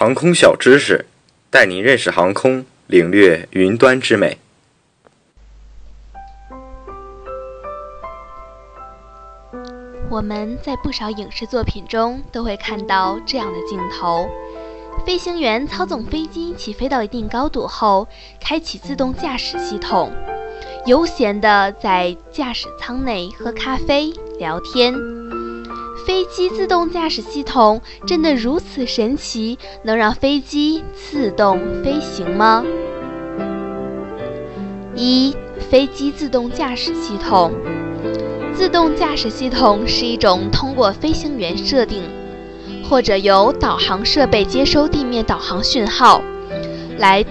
航空小知识，带您认识航空，领略云端之美。我们在不少影视作品中都会看到这样的镜头：飞行员操纵飞机起飞到一定高度后，开启自动驾驶系统，悠闲地在驾驶舱内喝咖啡、聊天。飞机自动驾驶系统真的如此神奇，能让飞机自动飞行吗？一、飞机自动驾驶系统。自动驾驶系统是一种通过飞行员设定，或者由导航设备接收地面导航讯号，来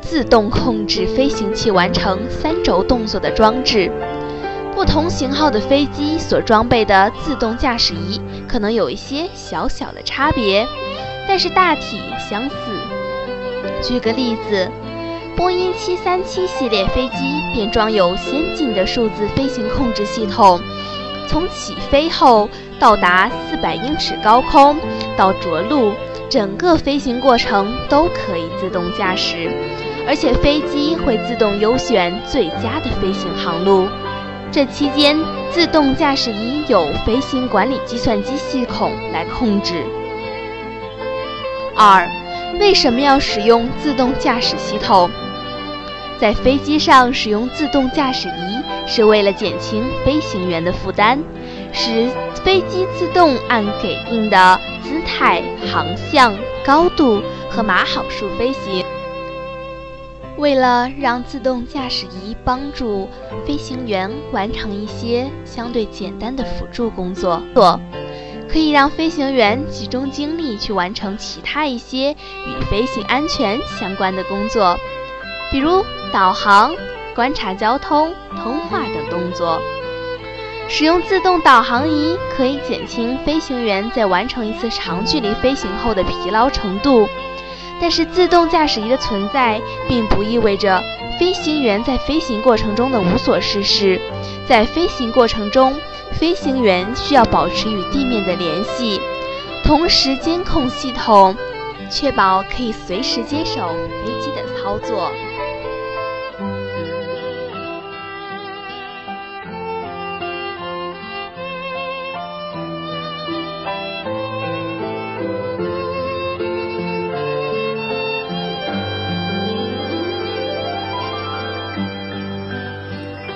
自动控制飞行器完成三轴动作的装置。不同型号的飞机所装备的自动驾驶仪可能有一些小小的差别，但是大体相似。举个例子，波音737系列飞机便装有先进的数字飞行控制系统，从起飞后到达400英尺高空到着陆，整个飞行过程都可以自动驾驶，而且飞机会自动优选最佳的飞行航路。这期间，自动驾驶仪有飞行管理计算机系统来控制。二，为什么要使用自动驾驶系统？在飞机上使用自动驾驶仪是为了减轻飞行员的负担，使飞机自动按给定的姿态、航向、高度和码好数飞行。为了让自动驾驶仪帮助飞行员完成一些相对简单的辅助工作，可以让飞行员集中精力去完成其他一些与飞行安全相关的工作，比如导航、观察交通、通话等动作。使用自动导航仪可以减轻飞行员在完成一次长距离飞行后的疲劳程度。但是，自动驾驶仪的存在并不意味着飞行员在飞行过程中的无所事事。在飞行过程中，飞行员需要保持与地面的联系，同时监控系统，确保可以随时接手飞机的操作。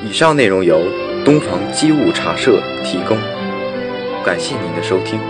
以上内容由东房机务茶社提供，感谢您的收听。